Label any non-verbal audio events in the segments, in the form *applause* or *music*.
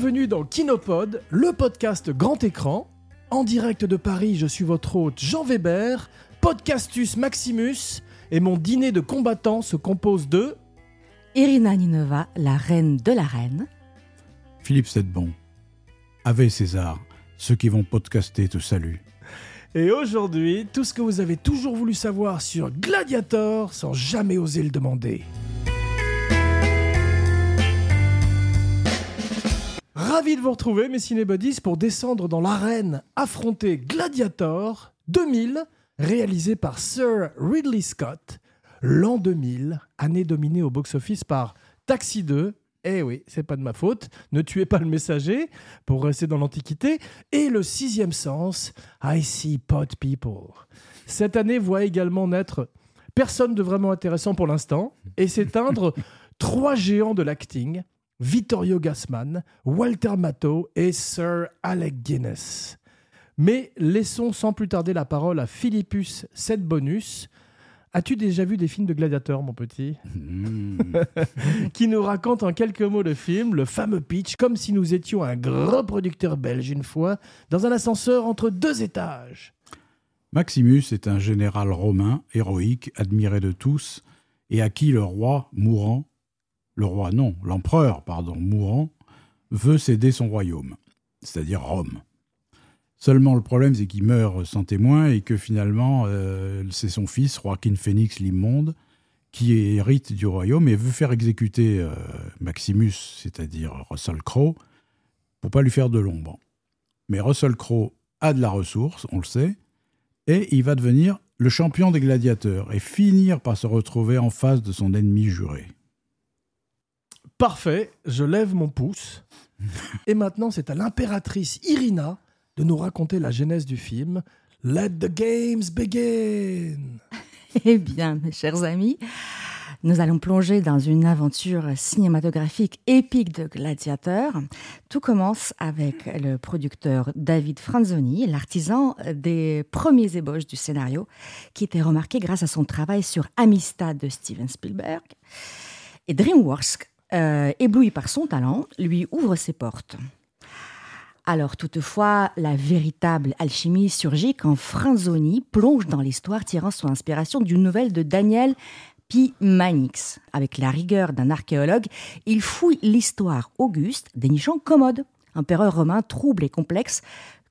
Bienvenue dans Kinopod, le podcast grand écran. En direct de Paris, je suis votre hôte Jean Weber, podcastus Maximus, et mon dîner de combattants se compose de... Irina Ninova, la reine de la reine. Philippe Sedbon. Ave César, ceux qui vont podcaster te saluent. Et aujourd'hui, tout ce que vous avez toujours voulu savoir sur Gladiator sans jamais oser le demander. Ravi de vous retrouver, mes cinébodies, pour descendre dans l'arène affronter Gladiator 2000, réalisé par Sir Ridley Scott, l'an 2000, année dominée au box-office par Taxi 2. Eh oui, c'est pas de ma faute. Ne tuez pas le messager pour rester dans l'Antiquité. Et le sixième sens, I see pot people. Cette année voit également naître personne de vraiment intéressant pour l'instant et s'éteindre *laughs* trois géants de l'acting Vittorio Gassman, Walter Matthau et Sir Alec Guinness. Mais laissons sans plus tarder la parole à Philippus Bonus. As-tu déjà vu des films de gladiateurs, mon petit *laughs* Qui nous raconte en quelques mots le film, le fameux pitch, comme si nous étions un gros producteur belge une fois, dans un ascenseur entre deux étages. Maximus est un général romain, héroïque, admiré de tous, et à qui le roi, mourant, le roi non, l'empereur, pardon, mourant, veut céder son royaume, c'est-à-dire Rome. Seulement le problème c'est qu'il meurt sans témoin et que finalement euh, c'est son fils, Joaquin Phoenix l'immonde, qui hérite du royaume et veut faire exécuter euh, Maximus, c'est-à-dire Russell Crowe, pour pas lui faire de l'ombre. Mais Russell Crowe a de la ressource, on le sait, et il va devenir le champion des gladiateurs et finir par se retrouver en face de son ennemi juré. Parfait, je lève mon pouce. Et maintenant, c'est à l'impératrice Irina de nous raconter la genèse du film. Let the games begin. *laughs* Eh bien, mes chers amis, nous allons plonger dans une aventure cinématographique épique de gladiateurs. Tout commence avec le producteur David Franzoni, l'artisan des premiers ébauches du scénario, qui était remarqué grâce à son travail sur Amistad de Steven Spielberg. Et DreamWorks euh, ébloui par son talent, lui ouvre ses portes. Alors toutefois, la véritable alchimie surgit quand Franzoni plonge dans l'histoire tirant son inspiration d'une nouvelle de Daniel P. Manix. Avec la rigueur d'un archéologue, il fouille l'histoire auguste, dénichant Commode, empereur romain trouble et complexe,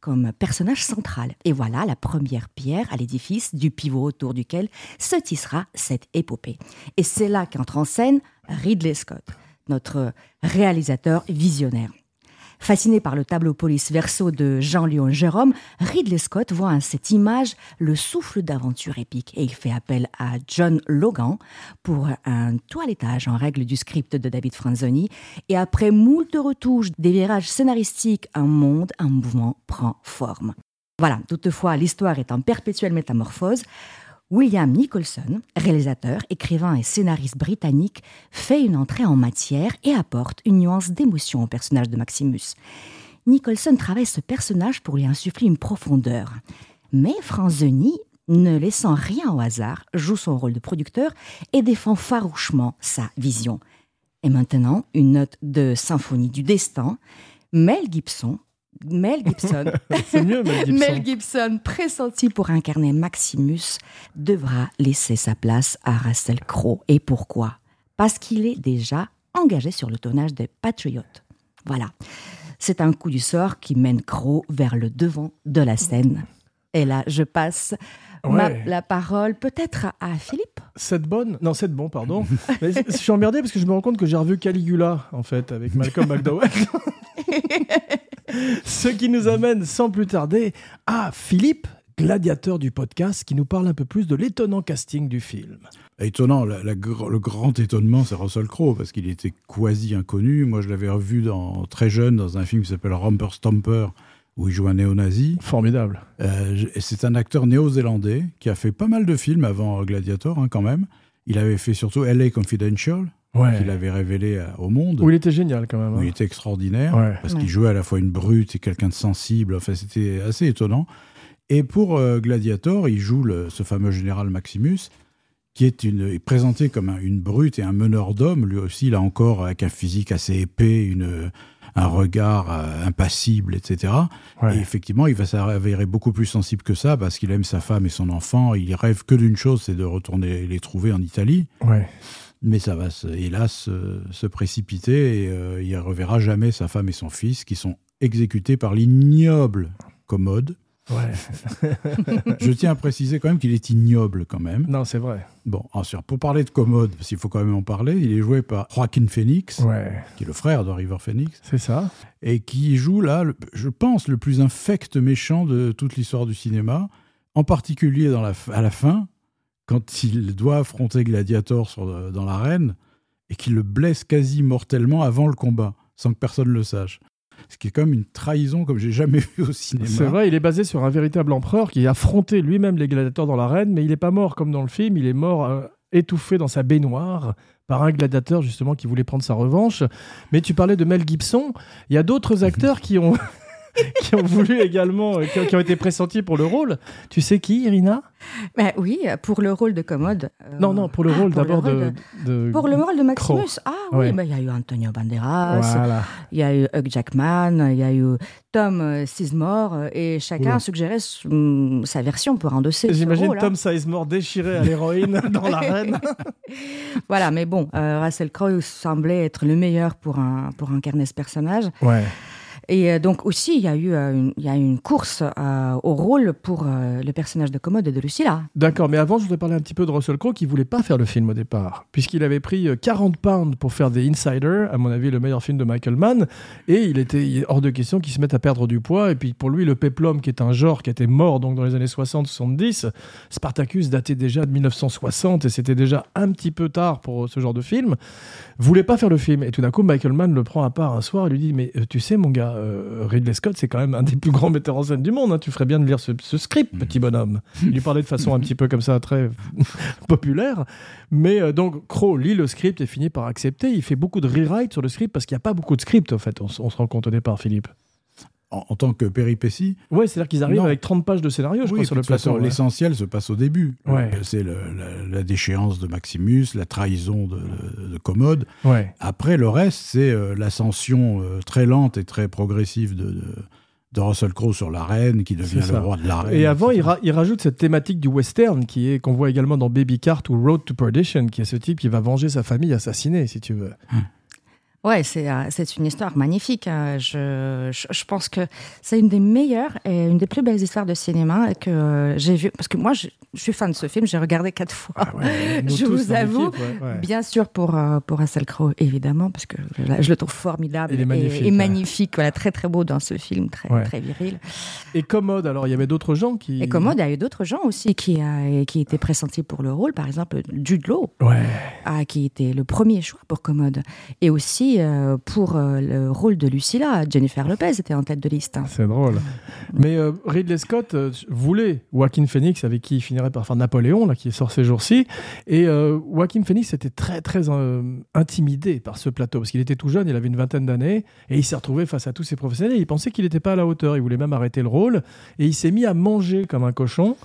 comme personnage central. Et voilà la première pierre à l'édifice du pivot autour duquel se tissera cette épopée. Et c'est là qu'entre en scène Ridley Scott notre réalisateur visionnaire. Fasciné par le tableau police verso de Jean-Léon Jérôme, Ridley Scott voit en cette image le souffle d'aventure épique et il fait appel à John Logan pour un toilettage en règle du script de David Franzoni. Et après moult retouches, des virages scénaristiques, un monde, un mouvement prend forme. Voilà, toutefois, l'histoire est en perpétuelle métamorphose. William Nicholson, réalisateur, écrivain et scénariste britannique, fait une entrée en matière et apporte une nuance d'émotion au personnage de Maximus. Nicholson travaille ce personnage pour lui insuffler une profondeur. Mais Franzoni, ne laissant rien au hasard, joue son rôle de producteur et défend farouchement sa vision. Et maintenant, une note de symphonie du destin. Mel Gibson Mel Gibson. *laughs* C'est mieux, Mel Gibson. Mel Gibson, pressenti pour incarner Maximus, devra laisser sa place à Russell Crowe. Et pourquoi? Parce qu'il est déjà engagé sur le tournage des Patriots. Voilà. C'est un coup du sort qui mène Crowe vers le devant de la scène. Et là, je passe la parole peut-être à, Philippe. Cette bonne Non, cette bon, pardon. *laughs* Mais je suis emmerdé parce que je me rends compte que j'ai revu Caligula, en fait, avec Malcolm McDowell. *laughs* Ce qui nous amène sans plus tarder à Philippe, gladiateur du podcast, qui nous parle un peu plus de l'étonnant casting du film. Étonnant, le grand étonnement, c'est Russell Crowe, parce qu'il était quasi inconnu. Moi, je l'avais revu dans, très jeune dans un film qui s'appelle Romper Stomper, où il joue un néo-nazi. Formidable. Euh, c'est un acteur néo-zélandais qui a fait pas mal de films avant Gladiator, hein, quand même. Il avait fait surtout LA Confidential, qu'il avait révélé euh, au monde. Où il était génial quand même. Où il hein. était extraordinaire, parce qu'il jouait à la fois une brute et quelqu'un de sensible. Enfin, c'était assez étonnant. Et pour euh, Gladiator, il joue ce fameux général Maximus, qui est, une, présenté comme une brute et un meneur d'hommes, lui aussi, là encore, avec un physique assez épais, une un regard euh, impassible, etc. Ouais. Et effectivement, il va s'avérer beaucoup plus sensible que ça parce qu'il aime sa femme et son enfant. Il rêve que d'une chose, c'est de retourner les trouver en Italie. Ouais. Mais ça va, se- hélas, se, précipiter et euh, il ne reverra jamais sa femme et son fils qui sont exécutés par l'ignoble commode. Ouais. *laughs* Je tiens à préciser quand même qu'il est ignoble quand même. Non, c'est vrai. Bon, ensuite, pour parler de commode, parce qu'il faut quand même en parler, il est joué par Joaquin Phoenix, Ouais. qui est le frère de River Phoenix, C'est ça. et qui joue là, le- je pense, le plus infect méchant de toute l'histoire du cinéma, en particulier dans la, f- à la fin, quand il doit affronter Gladiator sur le- dans l'arène, et qu'il le blesse quasi mortellement avant le combat, sans que personne le sache. Ce qui est comme une trahison comme j'ai jamais *laughs* vu au cinéma. C'est vrai, il est basé sur un véritable empereur qui a affronté lui-même les gladiateurs dans l'arène, mais il n'est pas mort comme dans le film, il est mort euh, étouffé dans sa baignoire par un gladiateur justement qui voulait prendre sa revanche. Mais tu parlais de Mel Gibson, il y a d'autres *laughs* acteurs qui ont, *laughs* qui ont voulu également, euh, qui, ont- qui ont été pressentis pour le rôle. Tu sais qui, Irina? Ben oui, pour le rôle de commode. euh, Non, non, pour le ah, rôle d'abord de, de- Pour le rôle de Maximus, ah oui, ben, il y a eu Antonio Banderas, Voilà. il y a eu Hugh Jackman, il y a eu Tom euh, Sizemore, et chacun Oula. suggérait son- sa version pour endosser J'imagine hein. Tom Sizemore déchiré à l'héroïne *laughs* dans l'arène. *laughs* Voilà, mais bon, euh, Russell Crowe semblait être le meilleur pour, un, pour incarner ce personnage. Ouais. Et euh, donc aussi, il y a eu euh, une, course euh, au rôle pour le personnage de Commode et de Lucilla. D'accord, mais avant, je voudrais parler un petit peu de Russell Crowe qui voulait pas faire le film au départ, puisqu'il avait pris euh, 40 pounds pour faire des Insiders, à mon avis le meilleur film de Michael Mann, et il était hors de question qu'il se mette à perdre du poids. Et puis pour lui, le peplum, qui est un genre qui était mort donc dans les années 60-70, Spartacus datait déjà de 1960 et c'était déjà un petit peu tard pour ce genre de film, voulait pas faire le film. Et tout d'un coup, Michael Mann le prend à part un soir et lui dit Mais tu sais, mon gars, euh, Ridley Scott, c'est quand même un des plus grands metteurs en scène du monde. hein. Tu ferais bien de lire ce, ce script, petit bonhomme. Il lui parlait de façon un petit peu comme ça, très *laughs* populaire. Mais euh, donc, Crow lit le script et finit par accepter. Il fait beaucoup de rewrite sur le script parce qu'il n'y a pas beaucoup de script, en fait. On, on se rend compte au départ, Philippe. En, en tant que péripétie, Ouais, c'est-à-dire qu'ils arrivent Non. avec 30 pages de scénario, je Oui, crois, sur le plateau. ouais. L'essentiel se passe au début. Ouais. Euh, C'est le- la, la déchéance de Maximus, la trahison de, de Commode. Ouais. Après, le reste, c'est euh, l'ascension euh, très lente et très progressive de, de, de Russell Crowe sur l'arène, qui devient C'est le roi de l'arène. Et avant, il, etc. ra- il rajoute cette thématique du western qui est qu'on voit également dans Baby Cart ou Road to Perdition, qui est ce type qui va venger sa famille assassinée, si tu veux. Ouais, c'est euh, c'est une histoire magnifique. hein. Je, je, je pense que c'est une des meilleures et une des plus belles histoires de cinéma que euh, j'ai vues. Parce que moi, je, je suis fan de ce film, j'ai regardé quatre fois. Ah ouais, *laughs* Je vous avoue, l'équipe, ouais, ouais. Bien sûr pour, euh, pour Russell Crowe, évidemment, parce que je, le trouve formidable et- magnifique, et, ouais. magnifique. Voilà, très très beau dans ce film, très, très viril. Et Commode, alors il y avait d'autres gens qui. Et Commode, il y a eu d'autres gens aussi qui, a, qui étaient pressentis pour le rôle. Par exemple, Jude Law, Ouais. ah, qui était le premier choix pour Commode. Et aussi euh, pour euh, le rôle de Lucilla, Jennifer Lopez était en tête de liste. C'est drôle. Mais euh, Ridley Scott voulait Joaquin Phoenix, avec qui il finirait par faire Napoléon, là, qui sort ces jours-ci. Et euh, Joaquin Phoenix était très, très euh, intimidé par ce plateau, parce qu'il était tout jeune, il avait une vingtaine d'années, et il s'est retrouvé face à tous ces professionnels. Il pensait qu'il n'était pas à la hauteur, il voulait même arrêter le rôle, et il s'est mis à manger comme un cochon.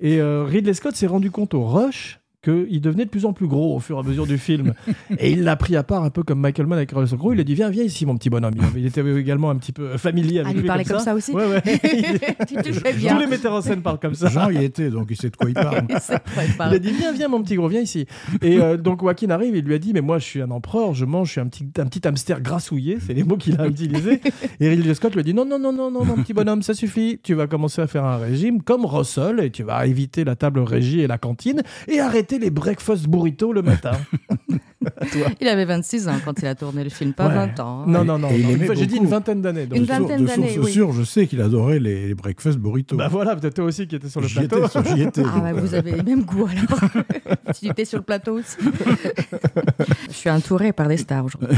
Et Ridley Scott s'est rendu compte au rush qu'il devenait de plus en plus gros au fur et à mesure du film. *laughs* et il l'a pris à part un peu comme Michael Mann avec Russell Crowe. Il a dit Viens, viens ici, mon petit bonhomme. Il, il était également un petit peu familier avec Ah, lui parlait comme ça aussi Ouais, ouais. *laughs* *laughs* Tu te fais Tous les metteurs en scène parlent comme ça. Jean y était, donc il sait de quoi il parle. Il a dit viens, viens mon petit gros, viens ici. Et euh, donc Joaquin arrive, il lui a dit mais moi je suis un empereur, je mange, je suis un petit, un petit hamster grassouillé, c'est les mots qu'il a utilisés. Et Ridley Scott lui a dit non, non, non, non, non, mon petit bonhomme, ça suffit. Tu vas commencer à faire un régime comme Russell et tu vas éviter la table régie et la cantine et arrêter les breakfast burritos le matin. *laughs* *laughs* Il avait 26 ans quand il a tourné le film, pas Ouais. 20 ans. Non, non, non, j'ai dit une vingtaine d'années. Une vingtaine de d'années, source oui. sûre, je sais qu'il adorait les, les breakfast burritos. Bah voilà, peut-être toi aussi qui étais sur le plateau. étais, j'y étais. Ah ouais, euh, vous avez les mêmes goûts alors. *laughs* tu étais sur le plateau aussi. *laughs* Je suis entourée par des stars aujourd'hui.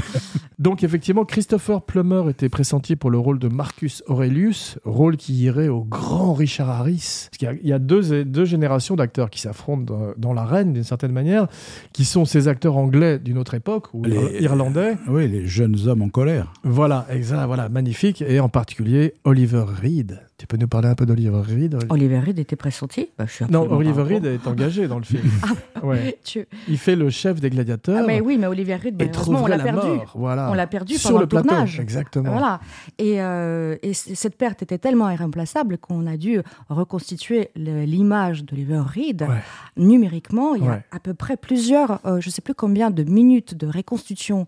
Donc effectivement, Christopher Plummer était pressenti pour le rôle de Marcus Aurelius, rôle qui irait au grand Richard Harris. Parce qu'il y a, il y a deux, deux générations d'acteurs qui s'affrontent dans, dans l'arène d'une certaine manière, qui sont ces acteurs anglais d'une autre époque, ou Les- ir- irlandais. Oui, les jeunes hommes en colère. Voilà, exact, voilà, magnifique. Et en particulier Oliver Reed. Tu peux nous parler un peu d'Oliver Reed Oliver Reed était pressenti bah, je suis Non, Oliver Reed est engagé dans le film. *laughs* *laughs* ouais. Tu- Il fait le chef des gladiateurs Ah, mais oui, mais Oliver Reed, malheureusement, on l'a perdu. mort. Voilà. On l'a perdu Sur pendant le plateau. tournage. Exactement. Voilà. Et, euh, et cette perte était tellement irremplaçable qu'on a dû reconstituer l'image d'Oliver Reed Ouais. numériquement. Il y a Ouais. à peu près plusieurs, euh, je ne sais plus combien de minutes de reconstitution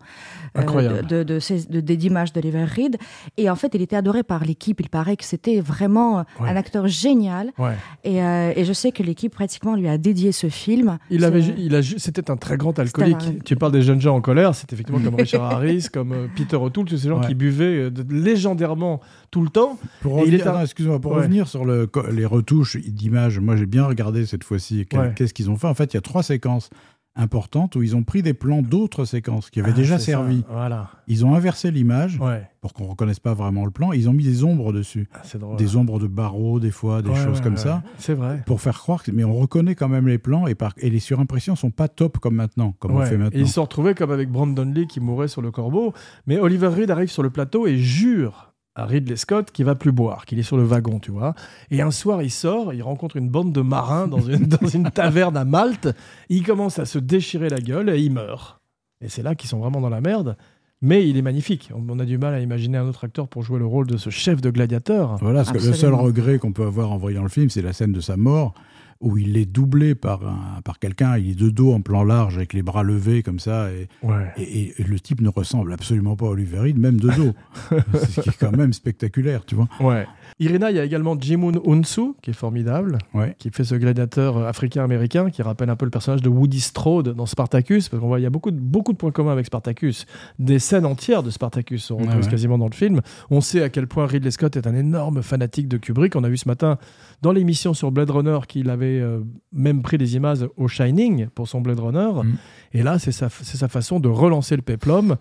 euh, Incroyable. de, de, de ces- de- des images d'Oliver Reed. Et en fait, il était adoré par l'équipe. Il paraît que c'était vraiment euh, Ouais. un acteur génial. Ouais. Et, euh, et je sais que l'équipe pratiquement lui a dédié ce film. Il avait, ju- il a, c'était un très grand alcoolique. un- Tu parles des jeunes gens en colère, c'est effectivement comme *laughs* Richard Harris, comme euh, Peter O'Toole, tous ces gens Ouais. qui buvaient euh, légendairement tout le temps. Pour revenir, est un- non, excuse-moi, pour Ouais. revenir sur le, les retouches d'images, moi j'ai bien regardé cette fois-ci qu'est-ce qu'ils ont fait. En fait, il y a trois séquences importantes où ils ont pris des plans d'autres séquences qui avaient Ah, déjà servi. Voilà. Ils ont inversé l'image Ouais. pour qu'on reconnaisse pas vraiment le plan. Ils ont mis des ombres dessus, Ah, drôle. des ombres de barreaux, des fois, des Ouais, choses ouais, comme ça, C'est vrai. pour faire croire. Que, mais on reconnaît quand même les plans et, par, et les surimpressions sont pas top comme maintenant, comme on fait Et maintenant. ils se sont retrouvés comme avec Brandon Lee qui mourait sur le corbeau. Mais Oliver Reed arrive sur le plateau et jure à Ridley Scott qu'il va plus boire, qu'il est sur le wagon, tu vois. Et un soir, il sort, il rencontre une bande de marins dans une, *laughs* dans une taverne à Malte. Il commence à se déchirer la gueule et il meurt. Et c'est là qu'ils sont vraiment dans la merde. Mais il est magnifique. On a du mal à imaginer un autre acteur pour jouer le rôle de ce chef de gladiateur. Voilà, parce que le seul regret qu'on peut avoir en voyant le film, c'est la scène de sa mort, où il est doublé par, un- par quelqu'un, il est de dos en plan large, avec les bras levés comme ça, et, Ouais. et- et le type ne ressemble absolument pas à Oliver Reed, même de dos. *laughs* c'est ce qui est quand même spectaculaire, tu vois. Ouais. Irina, il y a également Jimun Unsu, qui est formidable, Ouais. qui fait ce gladiateur africain-américain, qui rappelle un peu le personnage de Woody Strode dans Spartacus, parce qu'on voit il y a beaucoup de, beaucoup de points communs avec Spartacus. Des scènes entières de Spartacus retrouvent Ouais, ouais. quasiment dans le film. On sait à quel point Ridley Scott est un énorme fanatique de Kubrick. On a vu ce matin dans l'émission sur Blade Runner qu'il avait euh, même pris des images au Shining pour son Blade Runner. Mm. Et là, c'est sa, sa façon de relancer le péplum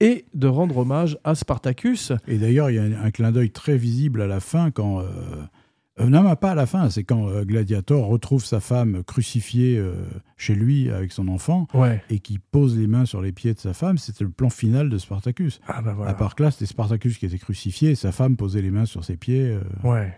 et de rendre hommage à Spartacus. Et d'ailleurs, il y a un, un clin d'œil très visible à la fin quand. euh, euh, non, pas à la fin, c'est quand euh, Gladiator retrouve sa femme crucifiée chez lui avec son enfant Ouais. et qui pose les mains sur les pieds de sa femme. C'était le plan final de Spartacus. Ah bah voilà. À part que là, c'était Spartacus qui était crucifié et sa femme posait les mains sur ses pieds. Ouais.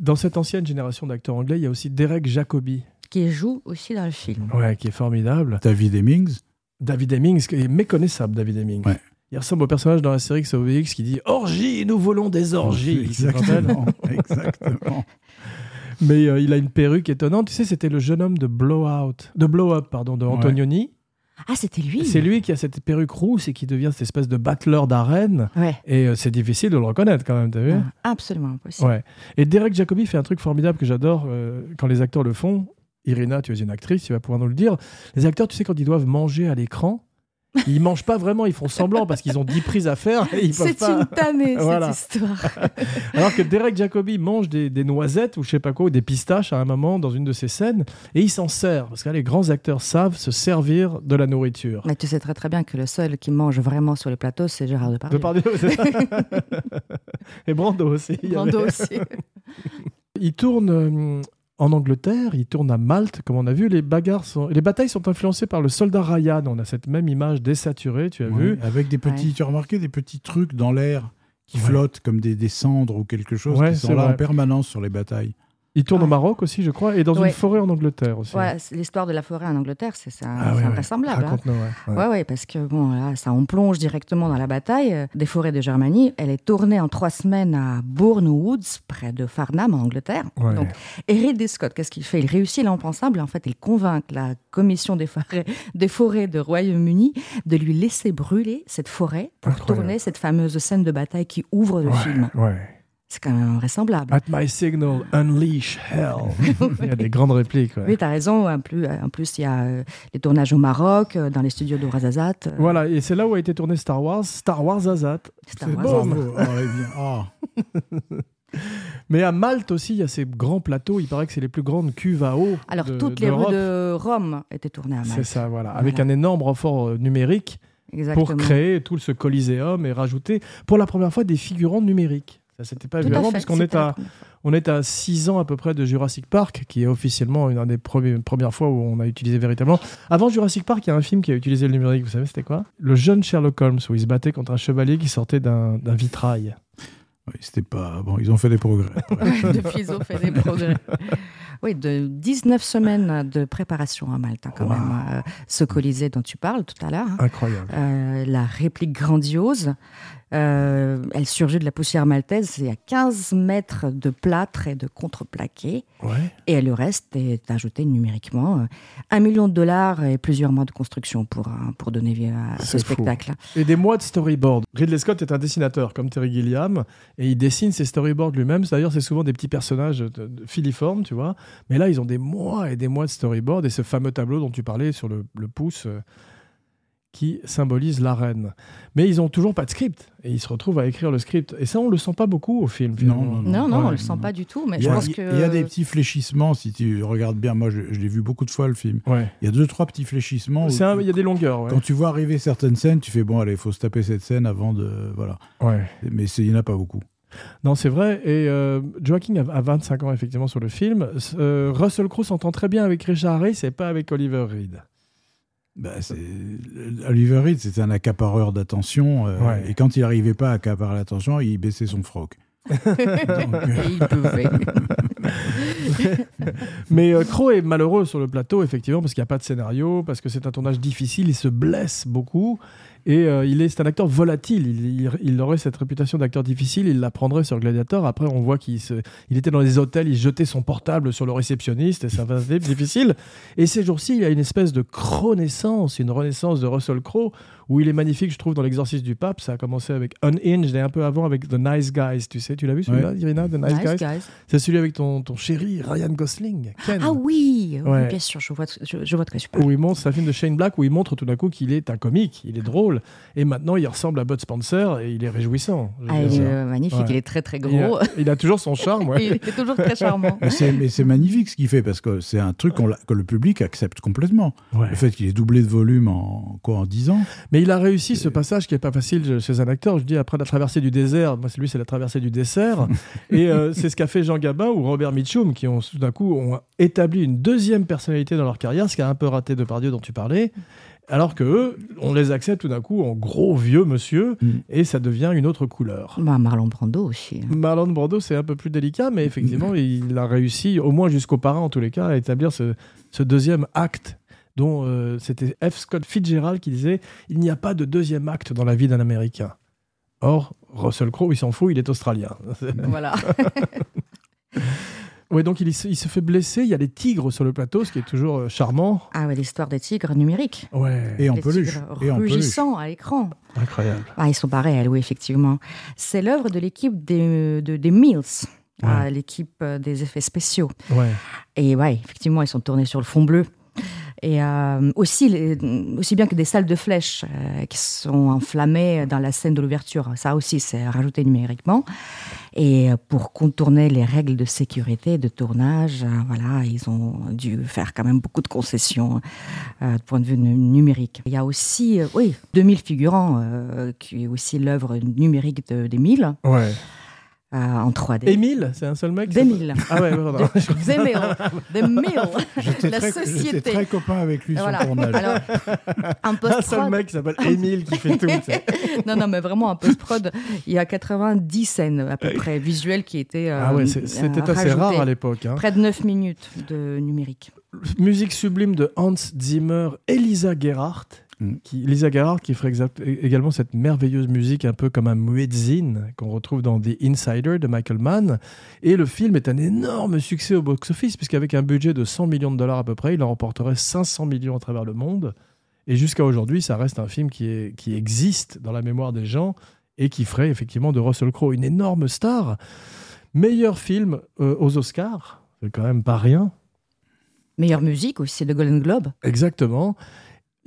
Dans cette ancienne génération d'acteurs anglais, il y a aussi Derek Jacobi, Qui joue aussi dans le film. ouais, qui est formidable. David Hemmings. David Hemmings, qui est méconnaissable, David Hemmings. Ouais. Il ressemble au personnage dans la série XOVX qui dit Orgie, nous volons des orgies. *laughs* Exactement. exactement. Mais euh, il a une perruque étonnante. Tu sais, c'était le jeune homme de Blowout, de Blow Up, pardon, de Ouais. Ah, c'était lui C'est lui qui a cette perruque rousse et qui devient cette espèce de battleur d'arène. Ouais. Et euh, c'est difficile de le reconnaître quand même, t'as vu? Ah, absolument impossible. Ouais. Et Derek Jacobi fait un truc formidable que j'adore euh, quand les acteurs le font. Irina, tu es une actrice, tu vas pouvoir nous le dire. Les acteurs, tu sais, quand ils doivent manger à l'écran, ils mangent pas vraiment, ils font semblant parce qu'ils ont 10 prises à faire et ils peuvent C'est pas. une tannée, *laughs* Voilà. cette histoire. *laughs* Alors que Derek Jacobi mange des, des noisettes ou je sais pas quoi, ou des pistaches à un moment dans une de ses scènes et il s'en sert. Parce que là, les grands acteurs savent se servir de la nourriture. Mais tu sais très très bien que le seul qui mange vraiment sur le plateau, c'est Gérard Depardieu. Depardieu, c'est ça *laughs* Et Brando aussi. Brando avait- aussi. Il tourne euh, en Angleterre, il tourne à Malte, comme on a vu. Les bagarres sont, les batailles sont influencées par le soldat Ryan. On a cette même image désaturée, tu as Ouais, vu. Avec des petits, Ouais. tu as remarqué des petits trucs dans l'air qui Ouais. flottent comme des, des cendres ou quelque chose Ouais, qui sont là vrai. en permanence sur les batailles. Il tourne au. Maroc aussi, je crois, et dans une forêt en Angleterre aussi. Ouais, l'histoire de la forêt en Angleterre, c'est ça, Ah c'est ouais, ouais. invraisemblable. hein. Ouais. Ouais. Parce que bon, là, ça, on plonge directement dans la bataille euh, des forêts de Germanie. Elle est tournée en trois semaines à Bourne Woods, près de Farnham, en Angleterre. Donc, et Ridley Scott, qu'est-ce qu'il fait? Il réussit l'impensable. En fait, il convainc la commission des forêts, des forêts de Royaume-Uni de lui laisser brûler cette forêt pour Incroyable. tourner cette fameuse scène de bataille qui ouvre le film. ouais. C'est quand même invraisemblable. At my signal, unleash hell. *laughs* Il y a des grandes répliques. ouais. Oui, tu as raison. En plus, en plus, il y a euh, les tournages au Maroc, euh, dans les studios de Razazat. euh, Voilà, et c'est là où a été tourné Star Wars, Star Wars Azat. Star C'est Wars. ouais, bien. Ah. *laughs* Mais à Malte aussi, il y a ces grands plateaux. Il paraît que c'est les plus grandes cuves à eau. Alors, de- toutes les rues de Rome étaient tournées à C'est Malte. ça, voilà. Voilà. Avec un énorme renfort euh, numérique Exactement. pour créer tout ce coliséum et rajouter pour la première fois des figurants numériques. Ça s'était pas Tout vu avant puisqu'on est à on est à 6 ans à peu près de Jurassic Park qui est officiellement une des premiers- premières fois où on a utilisé véritablement. Avant Jurassic Park, il y a un film qui a utilisé le numérique, vous savez c'était quoi? Le jeune Sherlock Holmes où il se battait contre un chevalier qui sortait d'un vitrail. Oui, c'était pas. Bon, ils ont fait des progrès. *laughs* Depuis, ils ont fait des progrès. Oui, de 19 semaines de préparation à Malte, hein, quand Wow. même. euh, ce Colisée dont tu parles tout à l'heure. hein. Incroyable. Euh, la réplique grandiose. Euh, elle surgit de la poussière maltaise. Il y a 15 mètres de plâtre et de contreplaqué. Ouais. Et le reste est ajouté numériquement. Euh, Un million de dollars et plusieurs mois de construction pour, euh, pour donner vie à ce C'est fou. spectacle. Et des mois de storyboard. Ridley Scott est un dessinateur comme Terry Gilliam et il dessine ses storyboards lui-même. D'ailleurs, c'est souvent des petits personnages filiformes, tu vois. Mais là, ils ont des mois et des mois de storyboard et ce fameux tableau dont tu parlais sur le, le pouce qui symbolise l'arène. Mais ils ont toujours pas de script et ils se retrouvent à écrire le script. Et ça, on le sent pas beaucoup au film. finalement. Non, Non, non, Ouais. on le sent pas du tout. Mais Il y, je a, pense il que. y a des petits fléchissements, si tu regardes bien. Moi, je, je l'ai vu beaucoup de fois, le film. Ouais. Il y a deux, trois petits fléchissements. où- C'est un- Il y a des longueurs. Ouais. Quand tu vois arriver certaines scènes, tu fais bon, allez, il faut se taper cette scène avant de. Voilà. Ouais. Mais il n'y en a pas beaucoup. Non, c'est vrai. Et euh, Joaquin a, a 25 ans, effectivement, sur le film. Euh, Russell Crowe s'entend très bien avec Richard Harris et pas avec Oliver Reed. Bah, Oliver Reed, c'était un accapareur d'attention. euh, Ouais. Et quand il n'arrivait pas à accaparer l'attention, il baissait son froc. *laughs* Donc, euh, Et il pouvait. *laughs* Mais euh, Crowe est malheureux sur le plateau, effectivement, parce qu'il n'y a pas de scénario, parce que c'est un tournage difficile, il se blesse beaucoup. Et euh, il est, c'est un acteur volatile. Il, aurait cette réputation d'acteur difficile. Il la prendrait sur Gladiator. Après, on voit qu'il était dans les hôtels, il jetait son portable sur le réceptionniste et ça faisait difficile. Et ces jours-ci, il y a une espèce de renaissance, une renaissance de Russell Crowe où il est magnifique, je trouve, dans L'exorcisme du Pape. Ça a commencé avec Unhinged et un peu avant avec The Nice Guys. Tu sais, tu l'as vu celui-là, Irina, The Nice, Nice Guys? Guys. C'est celui avec ton, ton chéri Ryan Gosling. Ken. Ah oui, oui, Ouais. bien sûr, je vois, je, je vois de quoi tu parles. Où il montre, c'est un film de Shane Black où il montre tout d'un coup qu'il est un comique, il est drôle. Et maintenant, il ressemble à Bud Spencer et il est réjouissant. Ah, il est euh, magnifique, Ouais. il est très très Il gros. a, *laughs* il a toujours son charme. ouais. *laughs* il est toujours très charmant. mais c'est- mais c'est magnifique ce qu'il fait parce que c'est un truc que le public accepte complètement. Ouais. Le fait qu'il ait doublé de volume en quoi en 10 ans. Mais il a réussi ce passage qui est pas facile chez un acteur. Je dis après la traversée du désert, moi c'est lui c'est la traversée du dessert. *laughs* et euh, c'est ce qu'a fait Jean Gabin ou Robert Mitchum qui ont tout d'un coup ont établi une deuxième personnalité dans leur carrière, ce qui a un peu raté de Pardieu dont tu parlais. Alors que eux, on les accepte tout d'un coup en gros vieux monsieur Mm. et ça devient une autre couleur. Bah, Marlon Brando aussi. Marlon Brando, c'est un peu plus délicat, mais effectivement, *laughs* il a réussi, au moins jusqu'au parrain en tous les cas, à établir ce, ce deuxième acte dont euh, c'était F. Scott Fitzgerald qui disait Il n'y a pas de deuxième acte dans la vie d'un Américain. Or, Russell Crowe, il s'en fout, il est australien. *laughs* Voilà. *laughs* oui, donc il, se- il se fait blesser, il y a des tigres sur le plateau, ce qui est toujours euh, charmant. Ah ouais, l'histoire des tigres numériques. Ouais, Et en Les peluche. Et en peluche. à l'écran. incroyable. Ah, ils sont pareils, oui, effectivement. C'est l'œuvre de l'équipe des, de- des Mills, ah, l'équipe euh, des effets spéciaux. Ouais. Et ouais, effectivement, ils sont tournés sur le fond bleu. Et euh, aussi, aussi bien que des salles de flèches euh, qui sont enflammées dans la scène de l'ouverture. Ça aussi, c'est rajouté numériquement. Et pour contourner les règles de sécurité de tournage, euh, voilà, ils ont dû faire quand même beaucoup de concessions du point de vue nu- numérique. Il y a aussi, oui, 2000 figurants, qui est aussi l'œuvre numérique de, des 1000 ouais. Euh, en 3D. Émile, c'est un seul mec 1000. Ah ouais, pardon. Des 1000. Des 1000. J'étais La très, j'étais société. très copain avec lui Voilà. sur le tournage. Alors, un un seul mec qui s'appelle Émile qui fait tout. *laughs* Non, non, mais vraiment un post-prod. Il y a 90 scènes à peu près visuelles qui étaient. euh, Ah ouais, c'est- c'était euh, assez rare à l'époque. hein. Près de 9 minutes de numérique. musique sublime de Hans Zimmer, Elisa Gerhardt. Mm. Qui, Elisa Gerhardt qui ferait également cette merveilleuse musique un peu comme un muezzin qu'on retrouve dans The Insider de Michael Mann. Et le film est un énorme succès au box-office puisqu'avec un budget de 100 millions de dollars à peu près, il en remporterait 500 millions à travers le monde. Et jusqu'à aujourd'hui, ça reste un film qui, est, qui existe dans la mémoire des gens et qui ferait effectivement de Russell Crowe une énorme star. Meilleur film euh, aux Oscars, c'est quand même pas rien. Meilleure musique aussi, de Golden Globe. Exactement.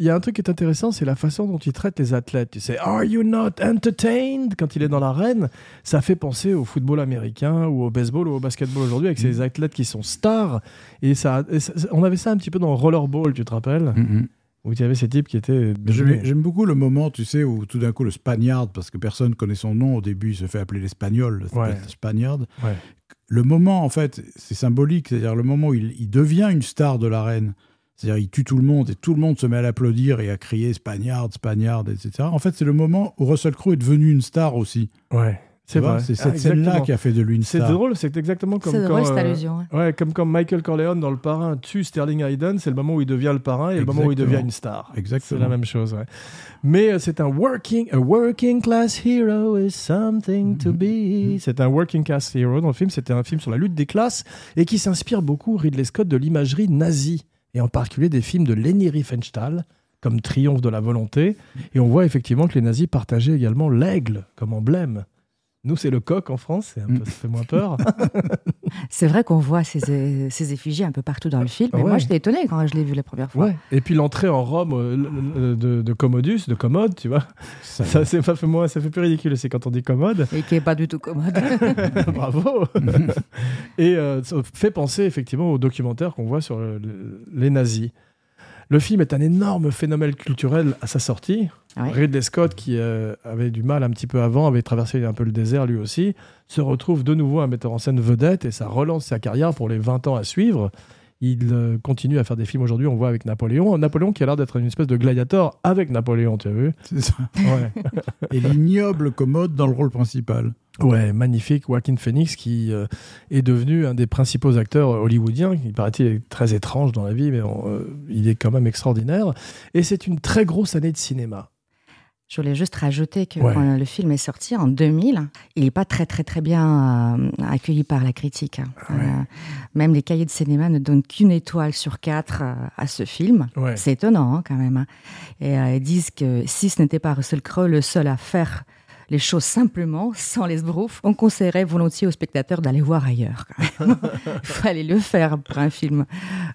Il y a un truc qui est intéressant, c'est la façon dont il traite les athlètes. Tu sais, Are you not entertained? Quand il est dans l'arène Ça fait penser au football américain ou au baseball ou au basketball aujourd'hui avec ces athlètes qui sont stars. Et ça, et ça- on avait ça un petit peu dans Rollerball, tu te rappelles Mhm. Où il y avait ces types qui étaient. J'aime beaucoup le moment, tu sais, où tout d'un coup le Spagnard, parce que personne connaît son nom au début, il se fait appeler l'Espagnol, s'appelle Ouais. Spagnard. Ouais. Le moment, en fait, c'est symbolique, c'est-à-dire le moment où il, il devient une star de l'arène. C'est-à-dire il tue tout le monde et tout le monde se met à l'applaudir et à crier Spagnard, Spagnard, etc. En fait, c'est le moment où Russell Crowe est devenu une star aussi. Ouais. C'est vrai. C'est Ah, cette scène-là exactement. qui a fait de lui une C'est star. drôle, c'est exactement comme C'est quand, drôle cette euh, allusion. ouais. Ouais, comme quand Michael Corleone dans Le Parrain tue Sterling Hayden, c'est le moment où il devient le parrain et le moment où il devient une star. C'est Exactement. la même chose, ouais. Mais euh, c'est un working, a working class hero is something to be. C'est un working class hero dans le film. C'était un film sur la lutte des classes et qui s'inspire beaucoup, Ridley Scott, de l'imagerie nazie et en particulier des films de Leni Riefenstahl comme Triomphe de la volonté. Et on voit effectivement que les nazis partageaient également l'aigle comme emblème. Nous, c'est le coq en France, c'est un peu, Mm. ça fait moins peur. *laughs* C'est vrai qu'on voit ces, ces effigies un peu partout dans le film. Et Ouais. moi, j'étais étonnée quand je l'ai vu la première fois. Ouais. Et puis l'entrée en Rome euh, de, de Commodus, de Commode, tu vois. Ça- Ça, c'est pas fait moins, ça fait plus ridicule aussi quand on dit commode. Et qui est pas du tout commode. *laughs* Bravo. *laughs* Et euh, ça fait penser effectivement au documentaire qu'on voit sur le- les nazis. Le film est un énorme phénomène culturel à sa sortie. Ouais. Ridley Scott, qui euh, avait du mal un petit peu avant, avait traversé un peu le désert lui aussi, se retrouve de nouveau un metteur en scène vedette et ça relance sa carrière pour les 20 ans à suivre. Il euh, continue à faire des films aujourd'hui, on voit avec Napoléon. Napoléon qui a l'air d'être une espèce de gladiateur avec Napoléon, tu as vu? C'est ça. Ouais. *laughs* Et l'ignoble commode dans le rôle principal. Ouais, magnifique. Joaquin Phoenix qui euh, est devenu un des principaux acteurs hollywoodiens. Il paraît-il très étrange dans la vie, mais on, euh, il est quand même extraordinaire. Et c'est une très grosse année de cinéma. Je voulais juste rajouter que Ouais. quand le film est sorti en 2000, il n'est pas très très très bien euh, accueilli par la critique. hein. Ah ouais. Euh, même les cahiers de cinéma ne donnent qu'une étoile sur quatre euh, à ce film. Ouais. C'est étonnant hein, quand même. hein. Et ils disent que si ce n'était pas Russell Crowe le seul à faire les choses simplement, sans les sbroufs, on conseillerait volontiers aux spectateurs d'aller voir ailleurs. Il *laughs* fallait le faire pour un film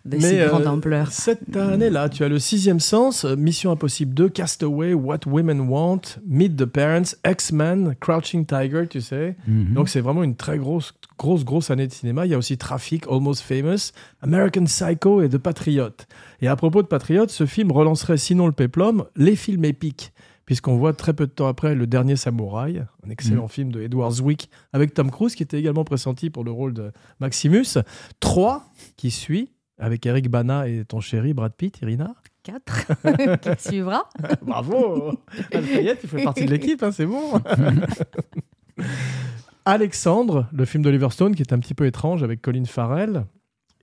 de si Mais, euh, grande ampleur. Cette année-là, tu as le sixième sens, Mission Impossible 2, Castaway, What Women Want, Meet the Parents, X-Men, Crouching Tiger, tu sais. Mhm. Donc c'est vraiment une très grosse, grosse, grosse année de cinéma. Il y a aussi Traffic, Almost Famous, American Psycho et The Patriot. Et à propos de Patriot, ce film relancerait sinon le péplum, les films épiques. Puisqu'on voit très peu de temps après Le Dernier Samouraï, un excellent film de Edward Zwick, avec Tom Cruise, qui était également pressenti pour le rôle de Maximus. 3, qui suit, avec Eric Bana et ton chéri Brad Pitt, Irina. 4 *laughs* qui suivra. *laughs* Bravo Alfayette, tu fais partie de l'équipe, hein, c'est bon *laughs* Alexandre, le film d'Oliver Stone, qui est un petit peu étrange avec Colin Farrell,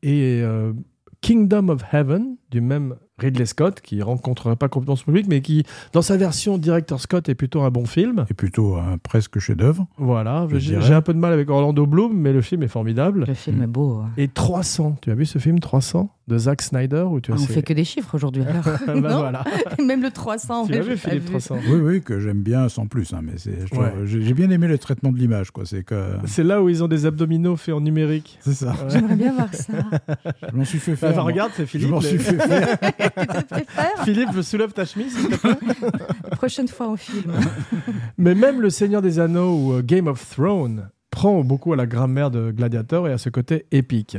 et euh, Kingdom of Heaven, du même Ridley Scott, qui rencontrera pas complètement son public, mais qui, dans sa version Director Scott, est plutôt un bon film. Et plutôt un presque chef-d'œuvre. Voilà, Je j'ai un peu de mal avec Orlando Bloom, mais le film est formidable. Le film est beau. hein. Et 300, tu as vu ce film 300 de Zack Snyder où tu as Ah, on fait que des chiffres aujourd'hui. *laughs* Bah voilà. *laughs* Même le 300. Tu l'as j'ai vu Philippe vu. 300 Oui, oui, que j'aime bien sans plus. hein, mais je Ouais. j'ai, bien aimé le traitement de l'image. quoi. C'est, que, C'est là où ils ont des abdominaux faits en numérique. c'est ça. Ouais. J'aimerais bien voir ça. *laughs* Je m'en suis fait Bah, faire. bah, moi. regarde, c'est je Philippe. m'en les- suis fait Philippe, soulève ta chemise. s'il te plaît. Prochaine fois au film. *laughs* Mais même Le Seigneur des Anneaux ou euh, Game of Thrones prend beaucoup à la grammaire de Gladiator et à ce côté épique.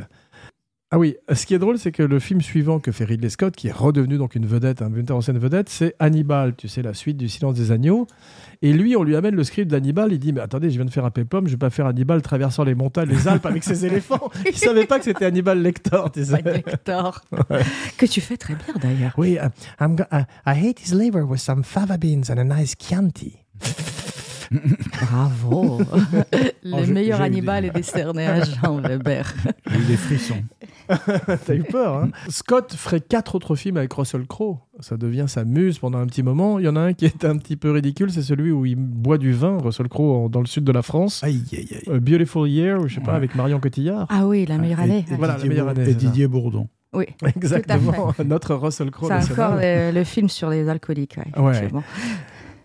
Ah oui, ce qui est drôle, c'est que le film suivant que fait Ridley Scott, qui est redevenu donc une vedette, un metteur en scène vedette, c'est Hannibal, tu sais, la suite du Silence des Agneaux. Et lui, on lui amène le script d'Hannibal, il dit, mais attendez, je viens de faire un péplum, je vais pas faire Hannibal traversant les montagnes, les Alpes avec ses éléphants. *laughs* Il savait pas que c'était Hannibal Lecter, tu sais. Lector. Que tu fais très bien d'ailleurs. Oui, uh, I'm uh, I hate his liver with some fava beans and a nice Chianti. Bravo. Le Oh, meilleur Hannibal des- est décerné à Jean Weber. *laughs* J'ai eu des frissons. *laughs* T'as eu peur, hein Scott ferait quatre autres films avec Russell Crowe. Ça devient sa muse pendant un petit moment. Il y en a un qui est un petit peu ridicule, c'est celui où il boit du vin, Russell Crowe, dans le sud de la France. Aïe, aïe, aïe. A Beautiful Year, ou je sais pas, Ouais. avec Marion Cotillard. Ah oui, la meilleure Et- année. et Voilà, la Didier meilleure Bour- année, Et. Didier Bourdon. Oui. *laughs* Exactement, notre Russell Crowe C'est encore le, le film sur les alcooliques. ouais, Ouais.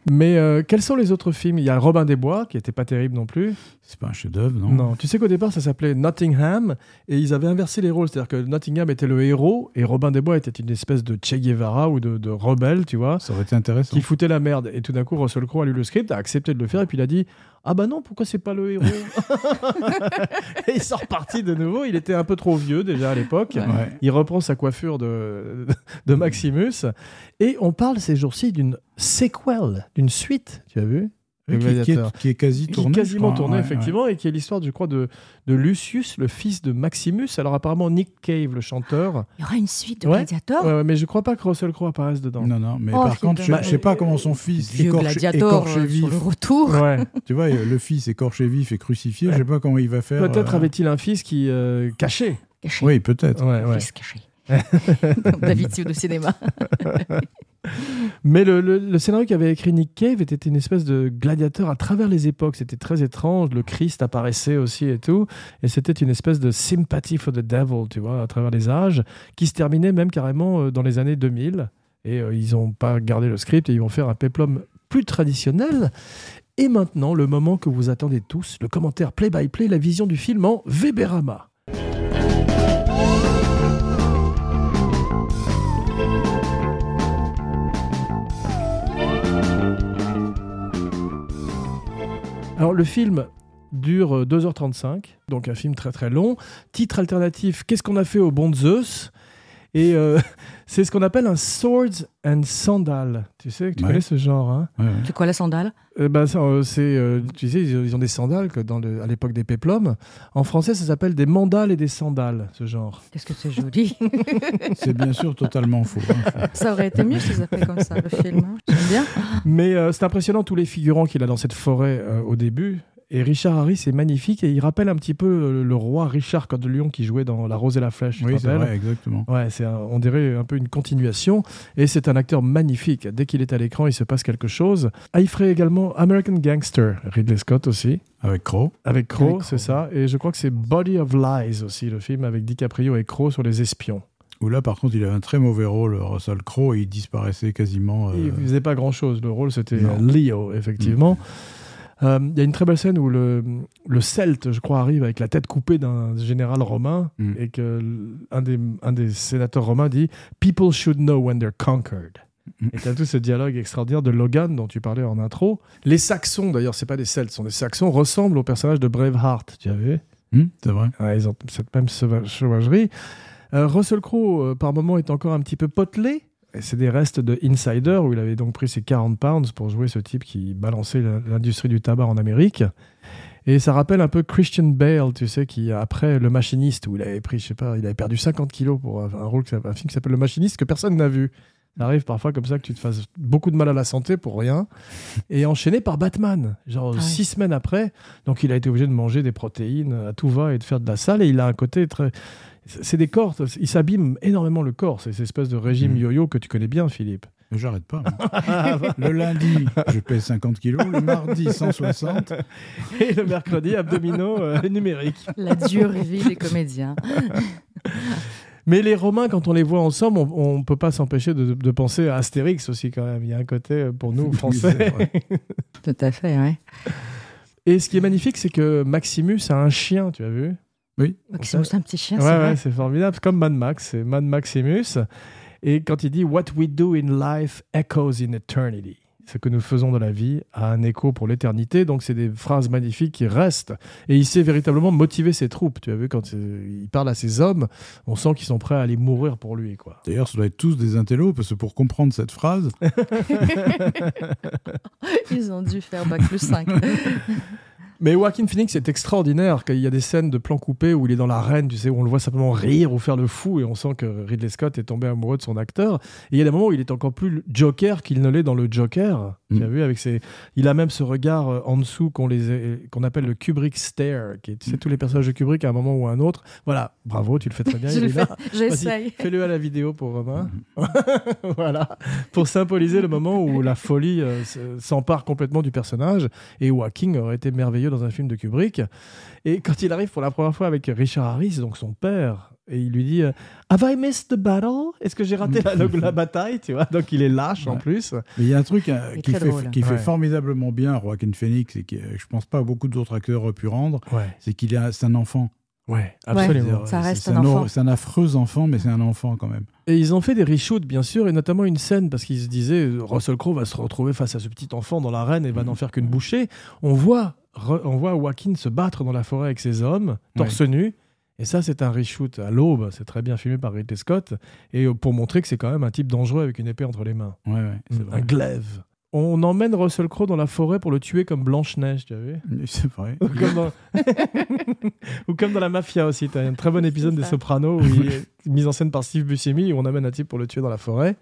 Mais euh, quels sont les autres films? Il y a Robin des Bois, qui était pas terrible non plus. C'est pas un chef-d'œuvre, non? Non, tu sais qu'au départ, ça s'appelait Nottingham, et ils avaient inversé les rôles. C'est-à-dire que Nottingham était le héros, et Robin des Bois était une espèce de Che Guevara ou de, de rebelle, tu vois. Ça aurait été intéressant. qui foutait la merde. Et tout d'un coup, Russell Crowe a lu le script, a accepté de le faire, et puis il a dit Ah bah non, pourquoi c'est pas le héros *laughs* Et il sort parti de nouveau. Il était un peu trop vieux déjà à l'époque. Ouais. Il reprend sa coiffure de, de Maximus. Et on parle ces jours-ci d'une sequel, d'une suite, tu as vu? Qui, qui est, qui est quasi Qui est tourné. quasiment crois. tourné, Ouais, effectivement, et qui est l'histoire, je crois, de, de Lucius, le fils de Maximus. Alors, apparemment, Nick Cave, le chanteur. Il y aura une suite de Ouais. Gladiator Ouais, ouais, mais je crois pas que Russell Crowe apparaisse dedans. Non, non, mais Oh, par contre, je, je sais pas comment son fils Vieux écorché, Gladiator écorché euh, vif. sur le retour. *laughs* Ouais. Tu vois, le fils écorché vif et crucifié, je sais pas comment il va faire. Peut-être euh, avait-il un fils qui euh, caché. Caché. Oui, peut-être. Ouais, ouais. Fils caché. *laughs* David Sioud au cinéma. *laughs* Mais le, le- le scénario qu'avait écrit Nick Cave était une espèce de gladiateur à travers les époques. C'était très étrange. Le Christ apparaissait aussi et tout. Et c'était une espèce de sympathy for the devil, tu vois, à travers les âges, qui se terminait même carrément euh, dans les années 2000. Et euh, ils n'ont pas gardé le script et ils vont faire un péplum plus traditionnel. Et maintenant, le moment que vous attendez tous, le commentaire play-by-play, la vision du film en Weberama. Alors le film dure euh, 2h35, donc un film très très long. Titre alternatif, qu'est-ce qu'on a fait au bon Zeus? Et euh, *laughs* c'est ce qu'on appelle un Swords and Sandal. Tu sais, tu Ouais. connais ce genre hein? Ouais, ouais. C'est quoi la sandale? Euh, ben, euh, c'est, euh, tu sais, ils ont des sandales que dans le- à l'époque des péplums. En français, ça s'appelle des mandales et des sandales, ce genre. Qu'est-ce que c'est joli. *laughs* C'est bien sûr totalement faux. hein. *laughs* ça aurait été mieux si ça s'appelait comme ça, le film. hein. J'aime bien. Mais euh, c'est impressionnant tous les figurants qu'il a dans cette forêt euh, au début. Et Richard Harris est magnifique et il rappelle un petit peu le roi Richard Cœur de Lion qui jouait dans La Rose et la Flèche. Oui, c'est vrai, exactement. Ouais, c'est un- on dirait un peu une continuation. Et c'est un acteur magnifique. Dès qu'il est à l'écran, il se passe quelque chose. Ah, il ferait également American Gangster, Ridley Scott aussi. Avec Crow. Avec Crow, c'est ça. Et je crois que c'est Body of Lies aussi, le film avec DiCaprio et Crow sur les espions. Où là, par contre, il avait un très mauvais rôle, Russell Crowe, et il disparaissait quasiment. euh, Il faisait pas grand-chose. Le rôle, c'était Leo, effectivement. Euh, Il y a une très belle scène où le, le Celte, je crois, arrive avec la tête coupée d'un général romain Mm. et que un des, un des sénateurs romains dit People should know when they're conquered. Mm. Et tu as tout ce dialogue extraordinaire de Logan dont tu parlais en intro. Les Saxons, d'ailleurs, c'est pas des Celtes, ce sont des Saxons, ressemblent au personnage de Braveheart. Tu as vu? Hum, c'est vrai. Ouais, ils ont cette même sauva- sauvagerie. Euh, Russell Crowe, euh, par moment, est encore un petit peu potelé. C'est des restes de Insider, où il avait donc pris ses 40 pounds pour jouer ce type qui balançait la- l'industrie du tabac en Amérique. Et ça rappelle un peu Christian Bale, tu sais, qui après Le Machiniste, où il avait pris, je sais pas, il avait perdu 50 kilos pour un, rôle, un film qui s'appelle Le Machiniste, que personne n'a vu. Ça arrive parfois comme ça que tu te fasses beaucoup de mal à la santé pour rien. Et enchaîné par Batman, genre Ah six semaines après. Donc il a été obligé de manger des protéines à tout va et de faire de la salle. Et il a un côté très. C'est des corps, il s'abîme énormément le corps. C'est cette espèce de régime Mm. yo-yo que tu connais bien, Philippe. Mais J'arrête pas. moi. *laughs* le lundi, je pèse 50 kilos. Le mardi, 160. Et le mercredi, abdominaux euh, numériques. La dure vie des comédiens. *laughs* Mais les Romains, quand on les voit ensemble, on ne peut pas s'empêcher de, de penser à Astérix aussi, quand même. Il y a un côté euh, pour nous, Oui, français. Tout à fait, ouais. Et ce qui est magnifique, c'est que Maximus a un chien, tu as vu? Maximus, un petit chien, Ouais, c'est ouais, c'est formidable. C'est comme Mad Max, c'est Mad Maximus. Et quand il dit What we do in life echoes in eternity. Ce que nous faisons dans la vie a un écho pour l'éternité. Donc, c'est des phrases magnifiques qui restent. Et il sait véritablement motiver ses troupes. Tu as vu, quand il parle à ses hommes, on sent qu'ils sont prêts à aller mourir pour lui. Quoi. D'ailleurs, ça doit être tous des intellos, parce que pour comprendre cette phrase, *laughs* *laughs* Ils ont dû faire bac plus 5. *laughs* Mais Joaquin Phoenix est extraordinaire. qu'il y a des scènes de plans coupés où il est dans l'arène, tu sais, où on le voit simplement rire ou faire le fou, et on sent que Ridley Scott est tombé amoureux de son acteur. Et il y a des moments où il est encore plus Joker qu'il ne l'est dans le Joker. Tu Mm. as vu avec ses... Il a même ce regard euh, en dessous qu'on les... qu'on appelle le Kubrick stare, qui est, tu sais, tous les personnages de Kubrick à un moment ou à un autre. Voilà, bravo, tu le fais très bien. *laughs* Je il le est là. fais, j'essaye. Fais-le à la vidéo pour Romain. *laughs* voilà. Pour symboliser le moment où la folie euh, s'empare complètement du personnage. Et Joaquin aurait été merveilleux dans un film de Kubrick. Et quand il arrive pour la première fois avec Richard Harris, donc son père, et il lui dit euh, Have I missed the battle? Est-ce que j'ai raté la, *laughs* la bataille tu vois? Donc il est lâche en plus. Mais il y a un truc euh, qui, fait, drôle. qui fait Ouais. formidablement bien Joaquin Phoenix et que euh, je pense pas beaucoup d'autres acteurs auraient pu rendre, Ouais, c'est qu'il est c'est un enfant. ouais, absolument. Ça C'est- reste un enfant. C'est un affreux enfant, mais c'est un enfant quand même. Et ils ont fait des reshoots, bien sûr, et notamment une scène, parce qu'ils se disaient, Russell Crowe va se retrouver face à ce petit enfant dans l'arène et va Mhm. n'en faire qu'une bouchée. On voit, re- on voit Joaquin se battre dans la forêt avec ses hommes, torse nu. Et ça, c'est un reshoot à l'aube. C'est très bien filmé par Ridley Scott. Et euh, pour montrer que c'est quand même un type dangereux avec une épée entre les mains. Ouais, ouais, c'est un vrai. glaive. on emmène Russell Crowe dans la forêt pour le tuer comme Blanche-Neige, tu as vu? C'est vrai. Ou comme, dans... *laughs* Ou comme dans la mafia aussi. Tu as un très bon épisode des. Sopranos où il est *laughs* mis en scène par Steve Buscemi où on amène un type pour le tuer dans la forêt.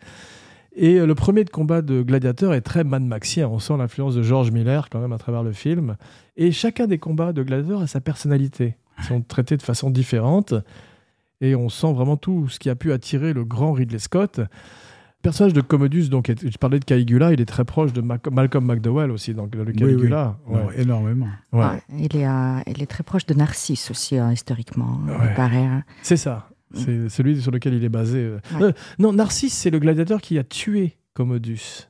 Et euh, le premier de combat de Gladiateur est très Mad Maxien. On sent l'influence de George Miller quand même à travers le film. Et chacun des combats de Gladiateur a sa personnalité. Ils sont traités de façon différente. Et on sent vraiment tout ce qui a pu attirer le grand Ridley Scott. Le personnage de Commodus, donc, je parlais de Caligula, il est très proche de Mac- Malcolm McDowell aussi, donc le Oui, oui. Caligula. Non, énormément. Ouais. Ouais, il, est, euh, il est très proche de Narcisse aussi, hein, historiquement. Ouais. Il paraît. hein. C'est ça. C'est celui sur lequel il est basé. euh. Ouais. Euh, non, Narcisse, c'est le gladiateur qui a tué Commodus.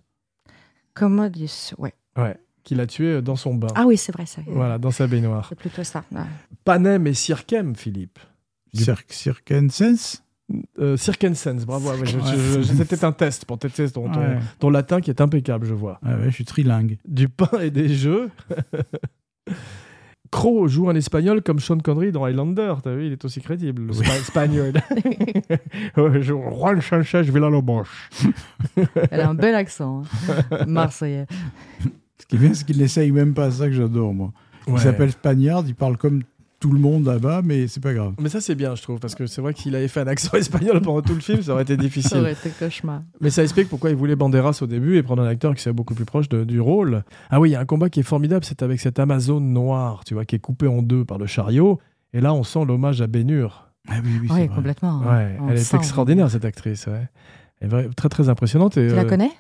Commodus, ouais. Ouais. Qui l'a tué euh, dans son bain. Ah oui, c'est vrai, ça. Voilà, dans sa baignoire. C'est plutôt ça. ouais. Panem et Circem, Philippe. Cir Circenses Euh, Circenses, bravo. ouais, je- C'était un test pour tester ton, ton- Ouais. ton latin qui est impeccable, je vois. Ah ouais, je suis trilingue. Du pain et des jeux. *laughs* Crow joue un espagnol comme Sean Connery dans Highlander. T'as vu, il est aussi crédible, le spa- espagnol. *laughs* Juan Sanchez Villalobos. Elle a un bel accent. hein. *laughs* Marseillais. Qui est bien, c'est qu'il n'essaye même pas ça que j'adore, moi. Il Ouais. s'appelle Spagnard, il parle comme tout le monde là-bas, mais c'est pas grave. Mais ça, c'est bien, je trouve, parce que c'est vrai qu'il avait fait un accent *laughs* espagnol pendant tout le film, ça aurait été Ça difficile. aurait été cauchemar. Mais ça explique pourquoi il voulait Banderas au début et prendre un acteur qui soit beaucoup plus proche de- du rôle. Ah oui, il y a un combat qui est formidable, c'est avec cette Amazone noire, tu vois, qui est coupée en deux par le chariot. Et là, on sent l'hommage à Bénur. Ah oui, oui, c'est Oui, vrai. complètement. Ouais, On elle est extraordinaire, cette actrice. Ouais. Elle est très, très impressionnante. Et, Tu la euh, connais?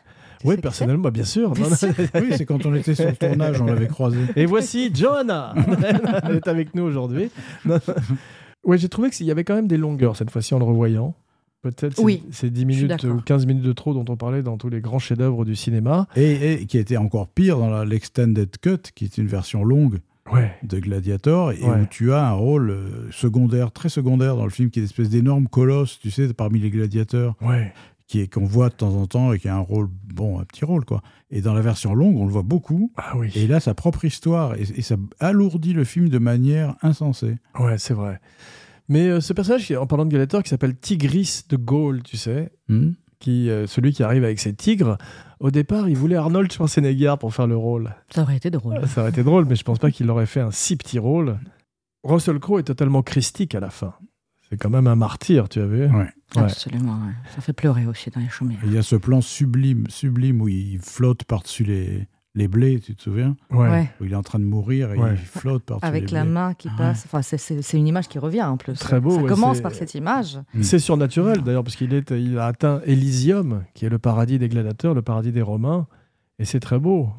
Oui, personnellement, bah, bien sûr. Bien Non, non, sûr. *laughs* Oui, c'est quand on était sur le tournage, on l'avait croisée. Et voici Johanna. *laughs* Elle est avec nous aujourd'hui. Ouais, j'ai trouvé qu'il y avait quand même des longueurs cette fois-ci en le revoyant. Peut-être ces- Oui, ces 10 je suis minutes ou 15 minutes de trop dont on parlait dans tous les grands chefs-d'œuvre du cinéma. Et, et qui était encore pire dans l'Extended Cut, qui est une version longue Ouais. de Gladiator, et Ouais. où tu as un rôle euh, secondaire, très secondaire dans le film, qui est une espèce d'énorme colosse, tu sais, parmi les gladiateurs, Ouais. Qui est qu'on voit de temps en temps et qui a un rôle, bon, un petit rôle, quoi. Et dans la version longue, on le voit beaucoup, Ah oui. et il a sa propre histoire, et, et ça alourdit le film de manière insensée. Ouais, c'est vrai. Mais euh, ce personnage, qui- en parlant de Gladiator, qui s'appelle Tigris de Gaulle, tu sais, Hmm qui, euh, celui qui arrive avec ses tigres, au départ, il voulait Arnold Schwarzenegger pour faire le rôle. Ça aurait été drôle. Ça aurait été drôle, mais je pense pas qu'il aurait fait un si petit rôle. Russell Crowe est totalement christique à la fin. C'est quand même un martyr, tu as vu Ouais. Ouais. Absolument. ouais. Ça fait pleurer aussi dans les chaumières. Il y a ce plan sublime, sublime où il flotte par-dessus les, les blés, tu te souviens? Ouais. Où il est en train de mourir et Ouais. il flotte par-dessus les Avec la blés. main qui Ah passe. Enfin, c'est- une image qui revient en plus. Très beau, Ça ouais, commence par cette image. Mm. C'est surnaturel d'ailleurs, parce qu'il est, il a atteint Elysium, qui est le paradis des gladiateurs, le paradis des Romains, et c'est très beau.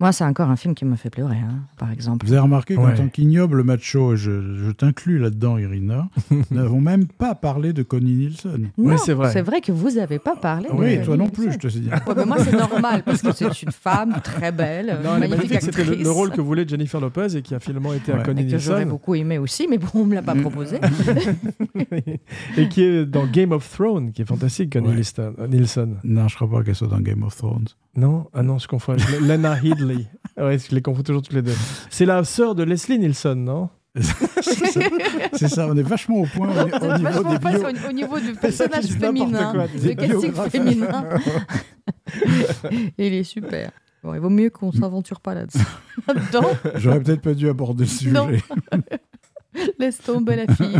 Moi, c'est encore un film qui me fait pleurer, hein, par exemple. Vous avez remarqué qu'en Ouais. tant qu'ignoble macho, et je, je t'inclus là-dedans, Irina, nous *laughs* n'avons même pas parlé de Connie Nielsen. Non, c'est vrai. C'est vrai que vous n'avez pas parlé. Oui, de- toi non plus, je te sais dire. Ouais, mais moi, c'est normal parce que c'est une femme très belle, Non, elle est magnifique magnifique, c'était le, le rôle que voulait Jennifer Lopez et qui a finalement été à. Connie et que j'aurais Nielsen, beaucoup aimé aussi, mais bon, on me l'a pas proposé. *laughs* et qui est dans Game of Thrones, qui est fantastique, Connie Ouais. Nielsen. Nielsen. Non, je crois pas qu'elle soit dans Game of Thrones. Non? Ah non, je confonds. Lena Headley. Ouais, je les confonds toujours toutes les deux. C'est la sœur de Leslie Nielsen, non? C'est ça, on est vachement au point au, au C'est niveau vachement des face bio. au, au niveau du *laughs* personnage féminin, quoi, le des casting féminin. *laughs* Il est super. Bon, il vaut mieux qu'on s'aventure pas. *laughs* Là-dedans, J'aurais peut-être pas dû aborder le sujet. Non. laisse tomber la fille.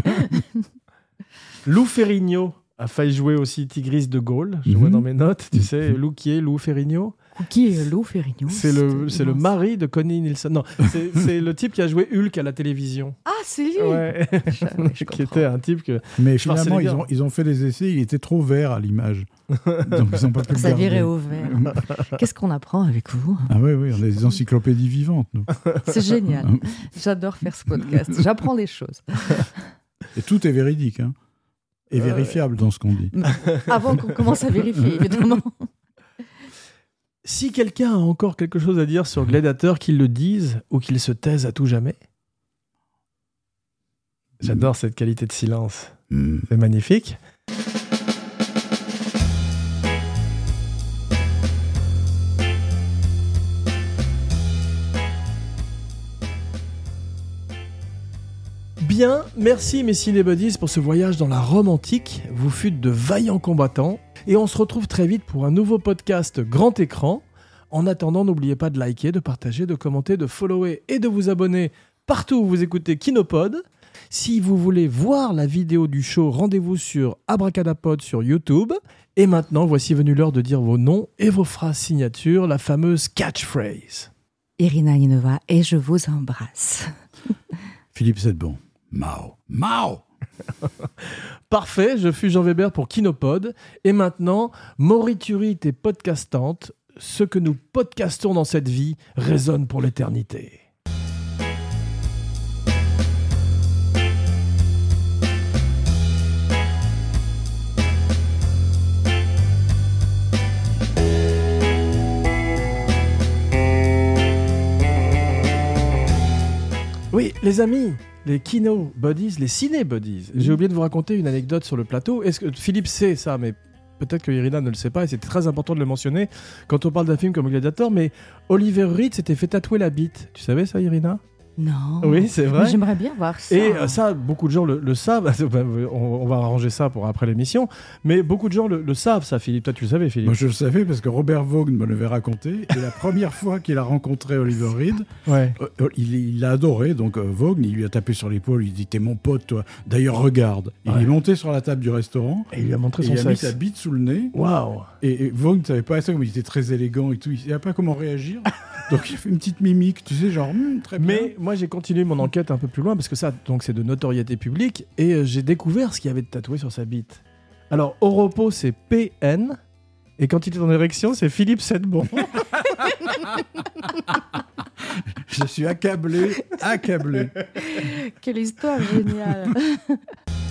Lou Ferrigno a failli jouer aussi Tigris de Gaulle. Je Mhm. vois dans mes notes, tu sais, Lou qui est Lou Ferrigno Qui est Lou Ferrigno C'est le, c'est le mari de Connie Nielsen. Non, *laughs* c'est le type qui a joué Hulk à la télévision. Ah, c'est lui Ouais. Je- je *laughs* qui était un type que. Mais finalement, ils ont, ils ont fait des essais, il était trop vert à l'image. Donc ils ont pas pu le Ça virait au vert. *laughs* Qu'est-ce qu'on apprend avec vous? Ah oui, oui, on a des encyclopédies vivantes, nous. C'est génial. J'adore faire ce podcast. J'apprends des choses. Et tout est véridique, hein. Et Euh, vérifiable dans ce qu'on dit. *laughs* Avant qu'on commence à vérifier, évidemment. *laughs* Si quelqu'un a encore quelque chose à dire sur Gladiator, qu'il le dise ou qu'il se taise à tout jamais. J'adore cette qualité de silence. Hmm. C'est magnifique. Bien, merci mes cinébuddies pour ce voyage dans la Rome antique. Vous fûtes de vaillants combattants. Et on se retrouve très vite pour un nouveau podcast grand écran. En attendant, n'oubliez pas de liker, de partager, de commenter, de follower et de vous abonner partout où vous écoutez Kinopod. Si vous voulez voir la vidéo du show, rendez-vous sur Abracadapod sur YouTube. Et maintenant, voici venu l'heure de dire vos noms et vos phrases signatures, la fameuse catchphrase. Irina Ninova et je vous embrasse. Philippe Sedbon. Mao. Mao *laughs* Parfait, je fus Jean Weber pour Kinopod. Et maintenant, moriturite et podcastante, ce que nous podcastons dans cette vie résonne pour l'éternité. Oui, les amis, les kino buddies, les ciné buddies. J'ai oublié de vous raconter une anecdote sur le plateau. Est-ce que Philippe sait ça, mais peut-être que Irina ne le sait pas, et c'était très important de le mentionner quand on parle d'un film comme Gladiator. Mais Oliver Reed s'était fait tatouer la bite. Tu savais ça, Irina? Non. Oui, c'est vrai. J'aimerais bien voir ça. Et euh, ça, beaucoup de gens le, le savent. *laughs* on, on va arranger ça pour après l'émission. Mais beaucoup de gens le, le savent, ça, Philippe. Toi, tu le savais, Philippe. Moi, je le savais parce que Robert Vaughn me l'avait raconté. Et la première fois qu'il a rencontré Oliver Reed, *laughs* Ouais. euh, euh, il l'a adoré. Donc, euh, Vaughn, il lui a tapé sur l'épaule. Il dit T'es mon pote, toi. D'ailleurs, regarde. Il Ouais. est monté sur la table du restaurant. Et il lui a montré son il a mis sexe. sa bite sous le nez. Waouh. Et, et Vaughn ne savait pas ça, comme il était très élégant et tout. Il savait pas comment réagir. *laughs* Donc, il a fait une petite mimique, tu sais, genre, Hum, très bien. Mais moi, j'ai continué mon enquête un peu plus loin parce que ça, donc, c'est de notoriété publique et euh, j'ai découvert ce qu'il y avait de tatoué sur sa bite. Alors, au repos, c'est PN et quand il est en érection, c'est Philippe Sedbon. *laughs* Je suis accablé, accablé. Quelle histoire géniale. *laughs*